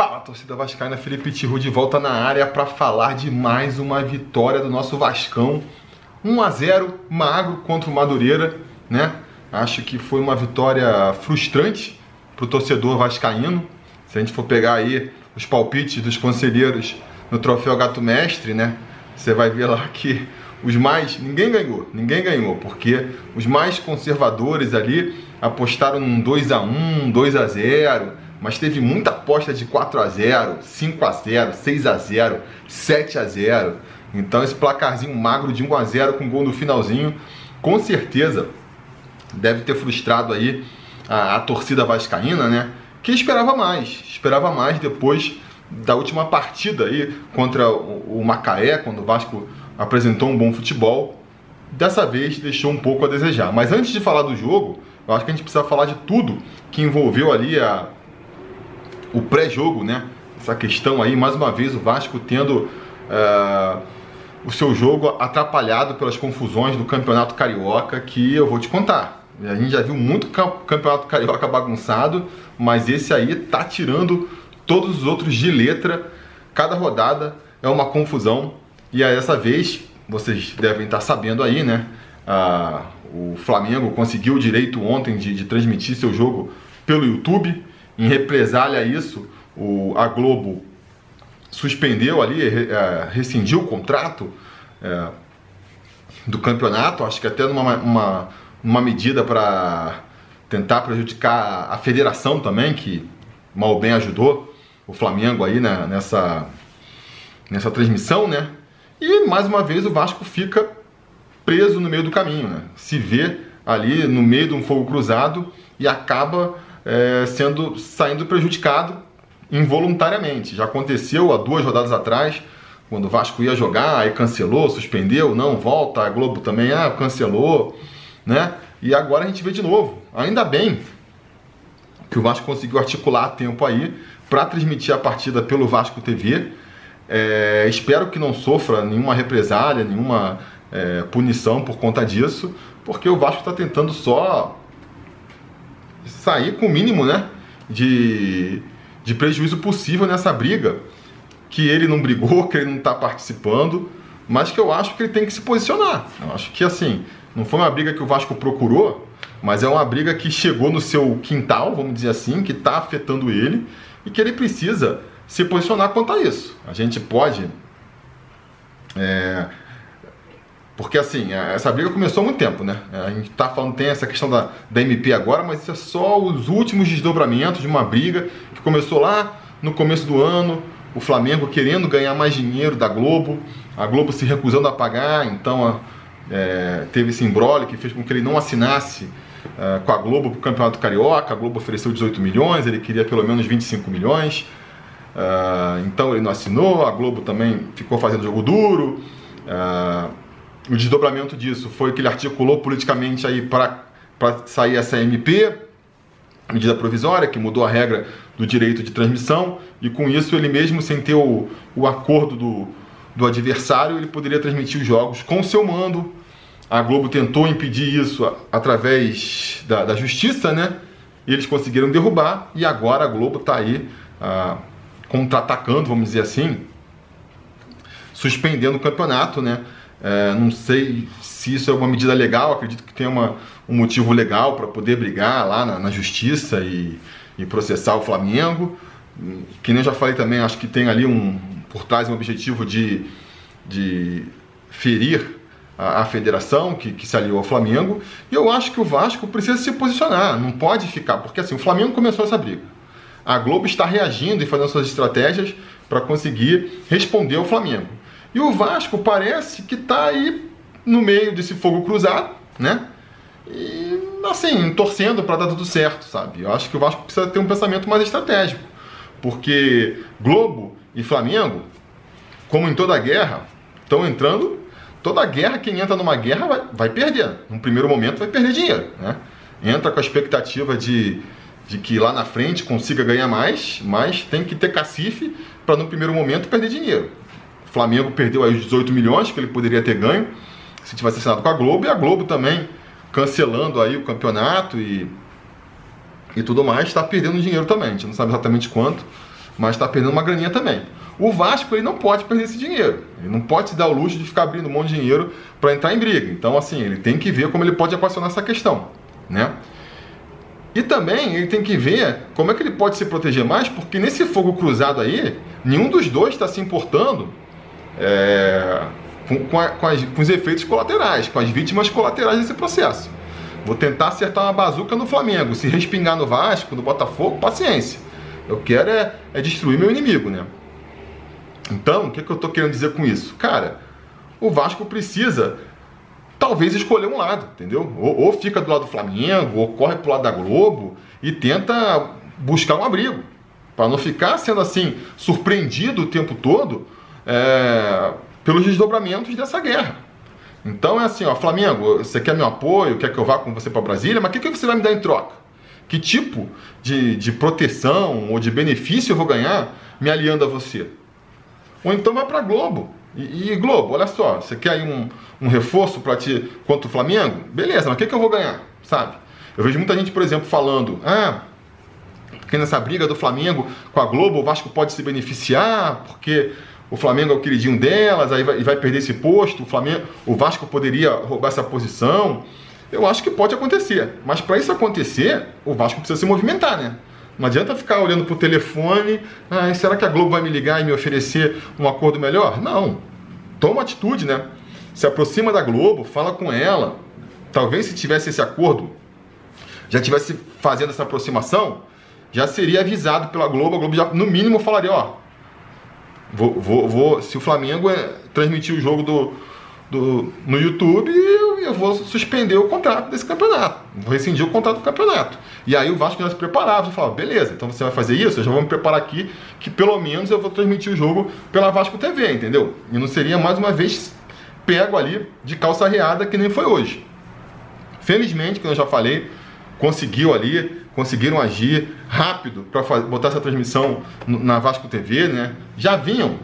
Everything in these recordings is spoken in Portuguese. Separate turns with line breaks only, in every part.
Fala, torcida vascaína, Felipe Tiru de volta na área para falar de mais uma vitória do nosso Vascão. 1 a 0 magro contra o Madureira, né? Acho que foi uma vitória frustrante para o torcedor vascaíno. Se a gente for pegar aí os palpites dos conselheiros no troféu Gato Mestre, né? Você vai ver lá que os mais. Ninguém ganhou, ninguém ganhou, porque os mais conservadores ali apostaram num 2 a 1 2 a 0 mas teve muita aposta de 4 a 0 5 a 0 6 a 0 7 a 0 Então esse placarzinho magro de 1 a 0 com gol no finalzinho, com certeza deve ter frustrado aí a, a torcida vascaína, né? Que esperava mais, esperava mais depois da última partida aí contra o, o Macaé, quando o Vasco apresentou um bom futebol. Dessa vez deixou um pouco a desejar. Mas antes de falar do jogo, eu acho que a gente precisa falar de tudo que envolveu ali a, o pré-jogo, né? Essa questão aí, mais uma vez, o Vasco tendo uh, o seu jogo atrapalhado pelas confusões do Campeonato Carioca, que eu vou te contar. A gente já viu muito Campeonato Carioca bagunçado, mas esse aí tá tirando todos os outros de letra. Cada rodada é uma confusão. E aí, dessa vez, vocês devem estar sabendo aí, né? Uh, o Flamengo conseguiu o direito ontem de, de transmitir seu jogo pelo YouTube. Em represália a isso, o, a Globo suspendeu ali, é, rescindiu o contrato é, do campeonato, acho que até numa uma, uma medida para tentar prejudicar a federação também, que mal bem ajudou o Flamengo aí né, nessa, nessa transmissão, né? E mais uma vez o Vasco fica preso no meio do caminho, né? Se vê ali no meio de um fogo cruzado e acaba é, sendo saindo prejudicado involuntariamente. Já aconteceu há duas rodadas atrás, quando o Vasco ia jogar, aí cancelou, suspendeu, não volta, a Globo também ah, cancelou, né? E agora a gente vê de novo. Ainda bem que o Vasco conseguiu articular tempo aí para transmitir a partida pelo Vasco TV. É, espero que não sofra nenhuma represália, nenhuma é, punição por conta disso, porque o Vasco está tentando só sair com o mínimo né, de, de prejuízo possível nessa briga, que ele não brigou, que ele não está participando, mas que eu acho que ele tem que se posicionar. Eu acho que assim, não foi uma briga que o Vasco procurou, mas é uma briga que chegou no seu quintal, vamos dizer assim, que está afetando ele e que ele precisa se posicionar quanto a isso. A gente pode é, porque assim, essa briga começou há muito tempo, né? A gente tá falando, tem essa questão da, da MP agora, mas isso é só os últimos desdobramentos de uma briga que começou lá no começo do ano, o Flamengo querendo ganhar mais dinheiro da Globo, a Globo se recusando a pagar, então é, teve esse embrólio que fez com que ele não assinasse é, com a Globo para o Campeonato Carioca, a Globo ofereceu 18 milhões, ele queria pelo menos 25 milhões, é, então ele não assinou, a Globo também ficou fazendo jogo duro, é, o desdobramento disso foi que ele articulou politicamente aí para sair essa MP, medida provisória, que mudou a regra do direito de transmissão, e com isso ele mesmo, sem ter o, o acordo do, do adversário, ele poderia transmitir os jogos com seu mando. A Globo tentou impedir isso através da, da justiça, né? E eles conseguiram derrubar, e agora a Globo está aí ah, contra-atacando, vamos dizer assim, suspendendo o campeonato, né? É, não sei se isso é uma medida legal, acredito que tem uma, um motivo legal para poder brigar lá na, na justiça e, e, processar o Flamengo. Que nem eu já falei também, acho que tem ali um por trás um objetivo de, de ferir a, a federação que, que, se aliou ao Flamengo. E eu acho que o Vasco precisa se posicionar, não pode ficar, porque assim, o Flamengo começou essa briga. A Globo está reagindo e fazendo suas estratégias para conseguir responder ao Flamengo. E o Vasco parece que está aí no meio desse fogo cruzado, né? E assim, torcendo para dar tudo certo, sabe? Eu acho que o Vasco precisa ter um pensamento mais estratégico. Porque Globo e Flamengo, como em toda guerra, estão entrando. Toda guerra, quem entra numa guerra vai, vai perder. No primeiro momento vai perder dinheiro. Né? Entra com a expectativa de, de que lá na frente consiga ganhar mais, mas tem que ter cacife para no primeiro momento perder dinheiro. Flamengo perdeu aí os 18 milhões que ele poderia ter ganho se tivesse assinado com a Globo, e a Globo também cancelando aí o campeonato e, e tudo mais, está perdendo dinheiro também. A gente não sabe exatamente quanto, mas está perdendo uma graninha também. O Vasco ele não pode perder esse dinheiro. Ele não pode se dar o luxo de ficar abrindo um monte de dinheiro para entrar em briga. Então, assim, ele tem que ver como ele pode equacionar essa questão, né? E também ele tem que ver como é que ele pode se proteger mais, porque nesse fogo cruzado aí, nenhum dos dois está se importando é, com, com, a, com, as, com, os efeitos colaterais, com as vítimas colaterais desse processo. Vou tentar acertar uma bazuca no Flamengo. Se respingar no Vasco, no Botafogo, paciência. Eu quero é, é destruir meu inimigo, né? Então, o que, que eu estou querendo dizer com isso? Cara, o Vasco precisa talvez escolher um lado, entendeu? Ou, ou fica do lado do Flamengo, ou corre pro lado da Globo e tenta buscar um abrigo. Para não ficar sendo assim, surpreendido o tempo todo é, pelos desdobramentos dessa guerra. Então é assim, ó, Flamengo, você quer meu apoio, quer que eu vá com você para Brasília, mas o que, que você vai me dar em troca? Que tipo de, de proteção ou de benefício eu vou ganhar me aliando a você? Ou então vai para Globo. E, e, Globo, olha só, você quer aí um, um reforço para ti contra o Flamengo? Beleza, mas o que, que eu vou ganhar? Sabe? Eu vejo muita gente, por exemplo, falando, ah, porque nessa briga do Flamengo com a Globo, o Vasco pode se beneficiar, porque o Flamengo é o queridinho delas, aí vai, vai perder esse posto, o, Flamengo, o Vasco poderia roubar essa posição. Eu acho que pode acontecer, mas para isso acontecer, o Vasco precisa se movimentar, né? Não adianta ficar olhando para o telefone, ah, será que a Globo vai me ligar e me oferecer um acordo melhor? Não. Toma atitude, né? Se aproxima da Globo, fala com ela. Talvez se tivesse esse acordo, já tivesse fazendo essa aproximação, já seria avisado pela Globo, a Globo já no mínimo falaria, ó, vou, vou, vou se o Flamengo é, transmitir o jogo do, do, no YouTube, eu, eu vou suspender o contrato desse campeonato. Vou rescindir o contrato do campeonato. E aí o Vasco já se preparava, já falava, beleza, então você vai fazer isso, eu já vou me preparar aqui, que pelo menos eu vou transmitir o jogo pela Vasco TV, entendeu? E não seria mais uma vez pego ali de calça reada que nem foi hoje. Felizmente, como eu já falei, conseguiu ali, conseguiram agir rápido para botar essa transmissão na Vasco TV, né? Já vinham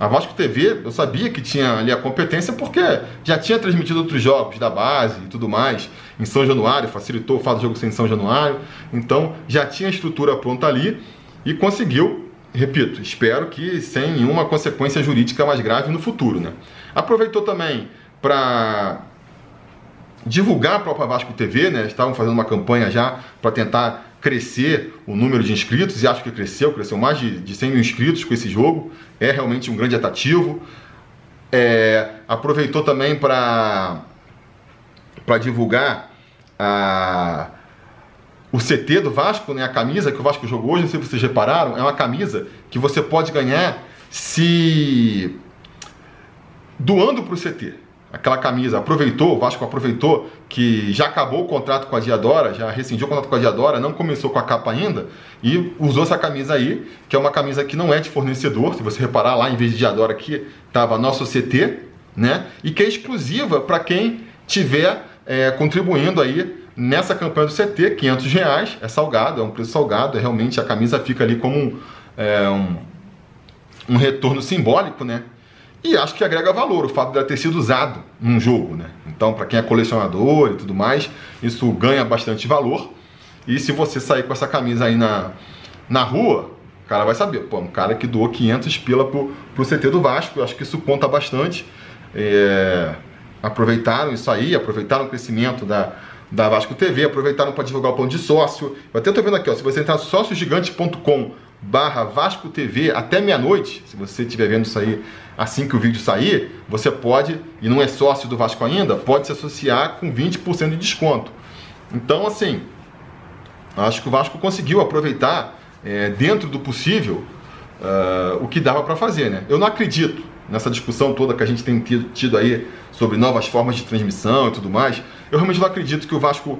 a Vasco TV, eu sabia que tinha ali a competência porque já tinha transmitido outros jogos da base e tudo mais em São Januário, facilitou o fato do jogo ser em São Januário. Então já tinha a estrutura pronta ali e conseguiu, repito, espero que sem nenhuma consequência jurídica mais grave no futuro. Né? Aproveitou também para divulgar a própria Vasco TV, né? Estavam fazendo uma campanha já para tentar crescer o número de inscritos, e acho que cresceu, cresceu mais de, de 100 mil inscritos com esse jogo, é realmente um grande atrativo. É, aproveitou também para divulgar a, o CT do Vasco, né, a camisa que o Vasco jogou hoje, não sei se vocês repararam, é uma camisa que você pode ganhar se doando para o CT aquela camisa, aproveitou, o Vasco aproveitou que já acabou o contrato com a Diadora, já rescindiu o contrato com a Diadora, não começou com a capa ainda, e usou essa camisa aí, que é uma camisa que não é de fornecedor, se você reparar lá, em vez de Diadora aqui, estava nosso CT, né? E que é exclusiva para quem tiver é, contribuindo aí nessa campanha do CT, 500 reais, é salgado, é um preço salgado, é realmente a camisa fica ali como um, é, um, um retorno simbólico, né? E acho que agrega valor o fato dela ter sido usado num jogo, né? Então, para quem é colecionador e tudo mais, isso ganha bastante valor. E se você sair com essa camisa aí na, na rua, o cara vai saber, pô, um cara que doou 500 pila pro, pro CT do Vasco, eu acho que isso conta bastante. É, aproveitaram isso aí, aproveitaram o crescimento da, da Vasco TV, aproveitaram para divulgar o plano de sócio. Eu até tô vendo aqui, ó, se você entrar sóciogigante.com barra Vasco TV até meia-noite, se você estiver vendo isso aí assim que o vídeo sair, você pode, e não é sócio do Vasco ainda, pode se associar com 20% de desconto. Então, assim, acho que o Vasco conseguiu aproveitar, é, dentro do possível, uh, o que dava para fazer. Né? Eu não acredito nessa discussão toda que a gente tem tido, tido aí sobre novas formas de transmissão e tudo mais. Eu realmente não acredito que o Vasco,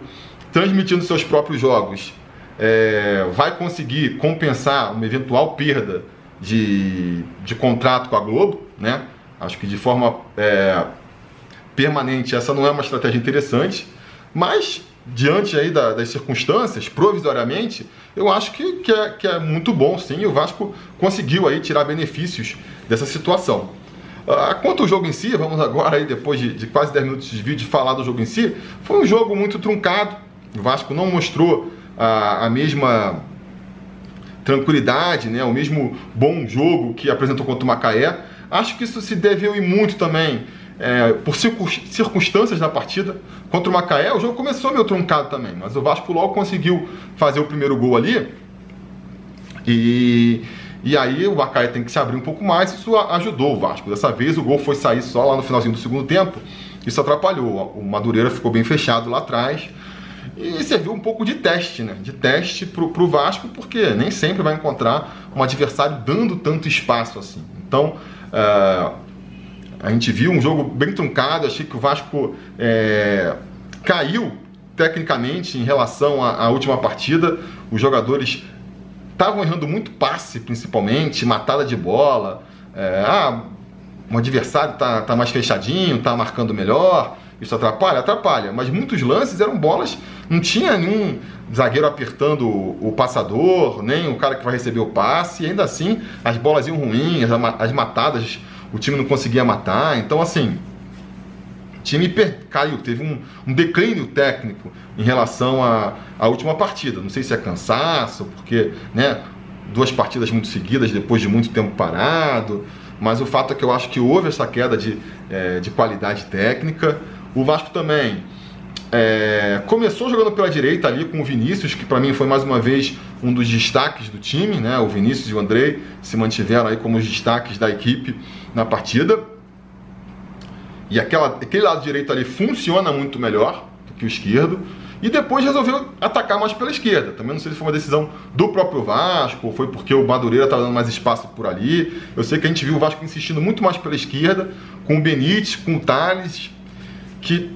transmitindo seus próprios jogos, é, vai conseguir compensar uma eventual perda de, de contrato com a Globo, né? Acho que de forma é, permanente essa não é uma estratégia interessante, mas diante aí da, das circunstâncias, provisoriamente, eu acho que, que, é, que é muito bom, sim, o Vasco conseguiu aí tirar benefícios dessa situação. Ah, quanto ao jogo em si, vamos agora aí, depois de, de quase 10 minutos de vídeo, falar do jogo em si, foi um jogo muito truncado, o Vasco não mostrou a, a mesma tranquilidade, né? O mesmo bom jogo que apresentou contra o Macaé. Acho que isso se deveu e muito também é, por circunstâncias da partida. Contra o Macaé, o jogo começou meio truncado também, mas o Vasco logo conseguiu fazer o primeiro gol ali. E, e aí o Macaé tem que se abrir um pouco mais, isso ajudou o Vasco. Dessa vez o gol foi sair só lá no finalzinho do segundo tempo, isso atrapalhou. O Madureira ficou bem fechado lá atrás. E serviu um pouco de teste, né? De teste pro, pro Vasco, porque nem sempre vai encontrar um adversário dando tanto espaço assim. Então, uh, a gente viu um jogo bem truncado, achei que o Vasco é, caiu tecnicamente em relação à, à última partida. Os jogadores estavam errando muito passe, principalmente, matada de bola. É, ah, um adversário está tá mais fechadinho, está marcando melhor. Isso atrapalha? Atrapalha. Mas muitos lances eram bolas, não tinha nenhum zagueiro apertando o, passador, nem o cara que vai receber o passe. E ainda assim, as bolas iam ruins, as matadas o time não conseguia matar. Então, assim, o time caiu, teve um, um declínio técnico em relação à, à última partida. Não sei se é cansaço, porque, né, duas partidas muito seguidas depois de muito tempo parado. Mas o fato é que eu acho que houve essa queda de, é, de qualidade técnica. O Vasco também é, começou jogando pela direita ali com o Vinícius, que para mim foi mais uma vez um dos destaques do time, né? O Vinícius e o Andrei se mantiveram aí como os destaques da equipe na partida. E aquela, aquele lado direito ali funciona muito melhor do que o esquerdo. E depois resolveu atacar mais pela esquerda. Também não sei se foi uma decisão do próprio Vasco, ou foi porque o Madureira estava dando mais espaço por ali. Eu sei que a gente viu o Vasco insistindo muito mais pela esquerda, com o Benítez, com o Thales, que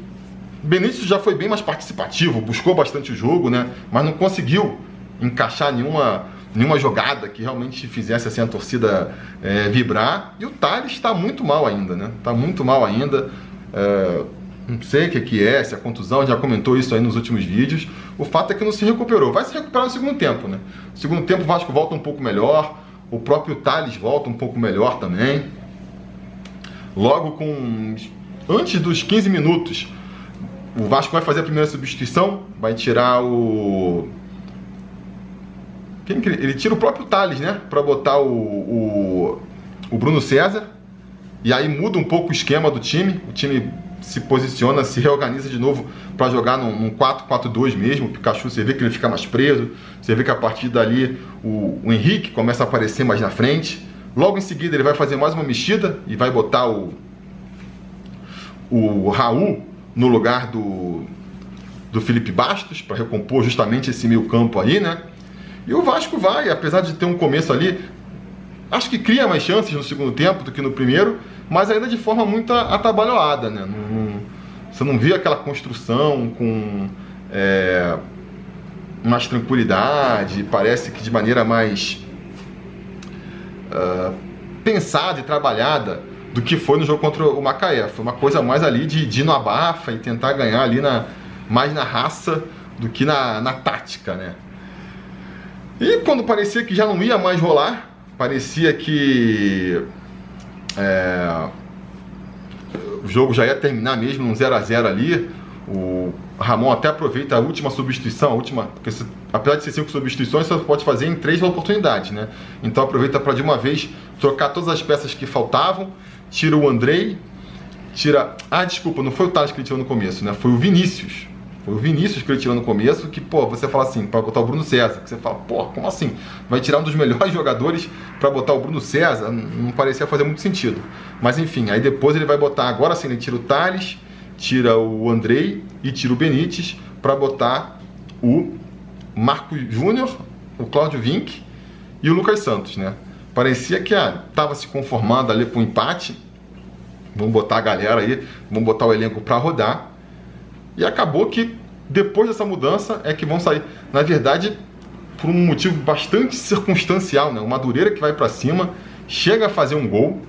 Benítez já foi bem mais participativo, buscou bastante o jogo, né? Mas não conseguiu encaixar nenhuma, nenhuma jogada que realmente fizesse assim, a torcida é, vibrar. E o Thales está muito mal ainda, né? Está muito mal ainda. É, não sei o que, que é, se é contusão, já comentou isso aí nos últimos vídeos. O fato é que não se recuperou. Vai se recuperar no segundo tempo, né? No segundo tempo o Vasco volta um pouco melhor, o próprio Thales volta um pouco melhor também. Logo com. Antes dos 15 minutos, o Vasco vai fazer a primeira substituição, vai tirar o. Quem que ele... tira o próprio Thales, né? Para botar o, o, o Bruno César. E aí muda um pouco o esquema do time. O time se posiciona, se reorganiza de novo para jogar num, num 4-4-2 mesmo. O Pikachu, você vê que ele fica mais preso. Você vê que a partir dali o, o Henrique começa a aparecer mais na frente. Logo em seguida ele vai fazer mais uma mexida e vai botar o, o Raul no lugar do, do Felipe Bastos, para recompor justamente esse meio campo aí, né? E o Vasco vai, apesar de ter um começo ali, acho que cria mais chances no segundo tempo do que no primeiro, mas ainda de forma muito atabalhoada, né? Não, não, você não via aquela construção com é, mais tranquilidade, parece que de maneira mais uh, pensada e trabalhada do que foi no jogo contra o Macaé. Foi uma coisa mais ali de, de no abafa e tentar ganhar ali na, mais na raça do que na, na tática, né? E quando parecia que já não ia mais rolar, parecia que é, o jogo já ia terminar mesmo num 0 a 0 ali. O Ramon até aproveita a última substituição, a última, porque se, apesar de ser cinco substituições, você pode fazer em três oportunidades, né? Então aproveita para de uma vez trocar todas as peças que faltavam tira o Andrei, tira. Ah, desculpa, não foi o Thales que ele tirou no começo, né? Foi o Vinícius. Foi o Vinícius que ele tirou no começo, que, pô, você fala assim, para botar o Bruno César, que você fala, pô, como assim? Vai tirar um dos melhores jogadores para botar o Bruno César? Não parecia fazer muito sentido. Mas enfim, aí depois ele vai botar, agora sim, ele tira o Thales, tira o Andrei e tira o Benítez para botar o Marco Júnior, o Cláudio Vinck e o Lucas Santos, né? Parecia que estava ah, se conformando ali para o empate. Vamos botar a galera aí, vamos botar o elenco para rodar. E acabou que depois dessa mudança é que vão sair. Na verdade, por um motivo bastante circunstancial, né? O Madureira que vai para cima, chega a fazer um gol.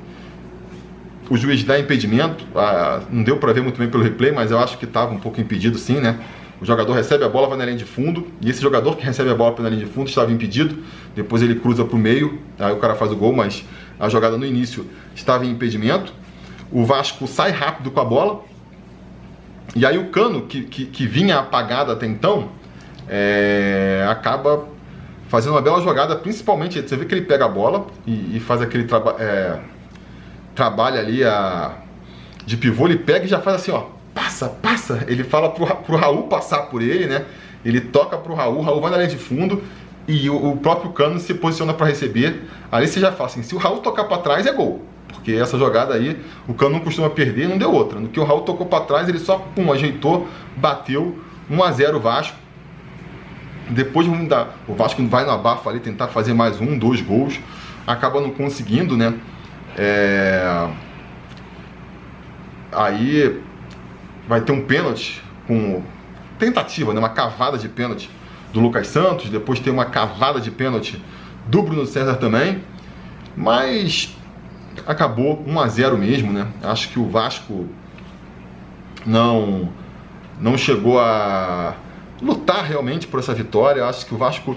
O juiz dá impedimento. Ah, não deu para ver muito bem pelo replay, mas eu acho que estava um pouco impedido sim, né? O jogador recebe a bola, vai na linha de fundo, e esse jogador que recebe a bola na linha de fundo estava impedido. Depois ele cruza para o meio, aí o cara faz o gol, mas a jogada no início estava em impedimento. O Vasco sai rápido com a bola, e aí o cano que, que, que vinha apagado até então é, acaba fazendo uma bela jogada, principalmente, você vê que ele pega a bola e, e faz aquele traba é, trabalho ali a, de pivô, ele pega e já faz assim, ó, passa, passa. Ele fala pro, pro Raul passar por ele, né? Ele toca pro Raul, Raul vai na linha de fundo e o, o próprio Cano se posiciona para receber. Ali você já fala assim, se o Raul tocar para trás é gol. Porque essa jogada aí, o Cano não costuma perder, não deu outra. No que o Raul tocou para trás, ele só pum, ajeitou, bateu 1 a 0 Vasco. Depois o Vasco vai no abafa ali tentar fazer mais um, dois gols, acaba não conseguindo, né? É... Aí vai ter um pênalti com tentativa, né? uma cavada de pênalti do Lucas Santos, depois tem uma cavada de pênalti do Bruno César também, mas acabou 1 a 0 mesmo, né? Acho que o Vasco não não chegou a lutar realmente por essa vitória. Acho que o Vasco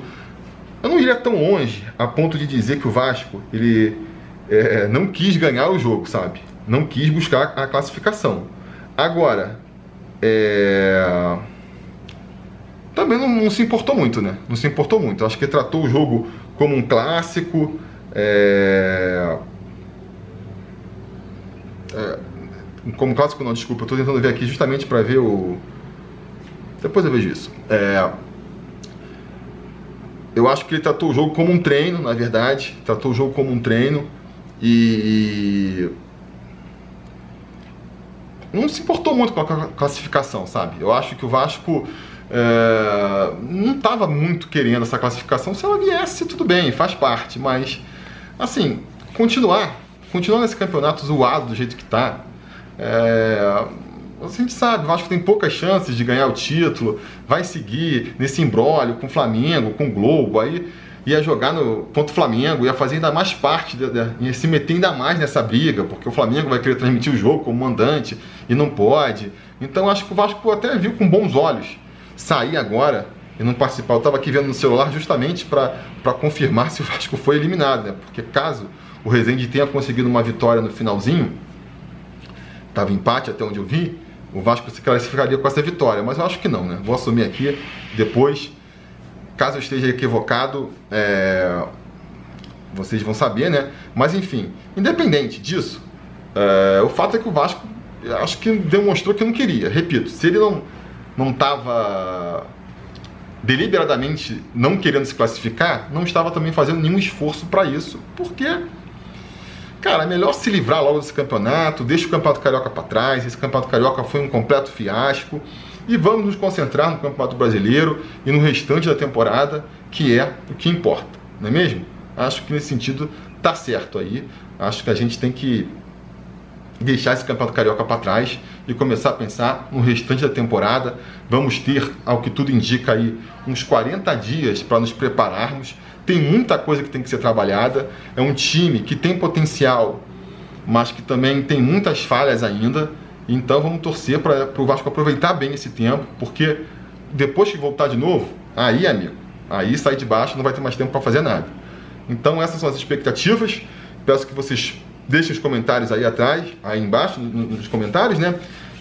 eu não iria tão longe a ponto de dizer que o Vasco ele é, não quis ganhar o jogo, sabe? Não quis buscar a classificação. Agora, é... também não, não, se importou muito, né? Não se importou muito. Acho que tratou o jogo como um clássico. É... É... Como clássico, não, desculpa, eu tô tentando ver aqui justamente para ver o. Depois eu vejo isso. É... Eu acho que ele tratou o jogo como um treino, na verdade. Tratou o jogo como um treino. E não se importou muito com a classificação, sabe? Eu acho que o Vasco é, não estava muito querendo essa classificação. Se ela viesse, tudo bem, faz parte, mas assim, continuar, continuar nesse campeonato zoado do jeito que está. É, a gente sabe, o Vasco tem poucas chances de ganhar o título, vai seguir nesse embrólio com o Flamengo, com o Globo, aí ia jogar no contra o Flamengo, ia fazer ainda mais parte, de, de, ia se meter ainda mais nessa briga, porque o Flamengo vai querer transmitir o jogo como mandante e não pode. Então acho que o Vasco até viu com bons olhos sair agora e não participar. Eu estava aqui vendo no celular justamente para confirmar se o Vasco foi eliminado, né? porque caso o Rezende tenha conseguido uma vitória no finalzinho, estava empate até onde eu vi, o Vasco se classificaria com essa vitória, mas eu acho que não, né? Vou assumir aqui, depois Caso eu esteja equivocado, é, vocês vão saber, né? Mas enfim, independente disso, é, o fato é que o Vasco, acho que demonstrou que não queria. Repito, se ele não não estava deliberadamente não querendo se classificar, não estava também fazendo nenhum esforço para isso, porque cara, é melhor se livrar logo desse campeonato, deixa o Campeonato Carioca para trás. Esse Campeonato Carioca foi um completo fiasco e vamos nos concentrar no Campeonato Brasileiro e no restante da temporada, que é o que importa, não é mesmo? Acho que nesse sentido tá certo aí. Acho que a gente tem que deixar esse Campeonato Carioca para trás e começar a pensar no restante da temporada. Vamos ter, ao que tudo indica aí, uns 40 dias para nos prepararmos. Tem muita coisa que tem que ser trabalhada. É um time que tem potencial, mas que também tem muitas falhas ainda. Então vamos torcer para o Vasco aproveitar bem esse tempo, porque depois que voltar de novo, aí, amigo, aí sai de baixo, não vai ter mais tempo para fazer nada. Então essas são as expectativas. Peço que vocês deixem os comentários aí atrás, aí embaixo, nos comentários, né?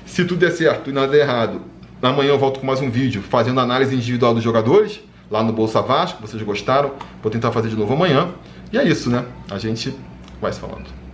Se tudo der certo e nada der errado, amanhã eu volto com mais um vídeo fazendo análise individual dos jogadores, lá no Bolsa Vasco, vocês gostaram, vou tentar fazer de novo amanhã. E é isso, né? A gente vai se falando.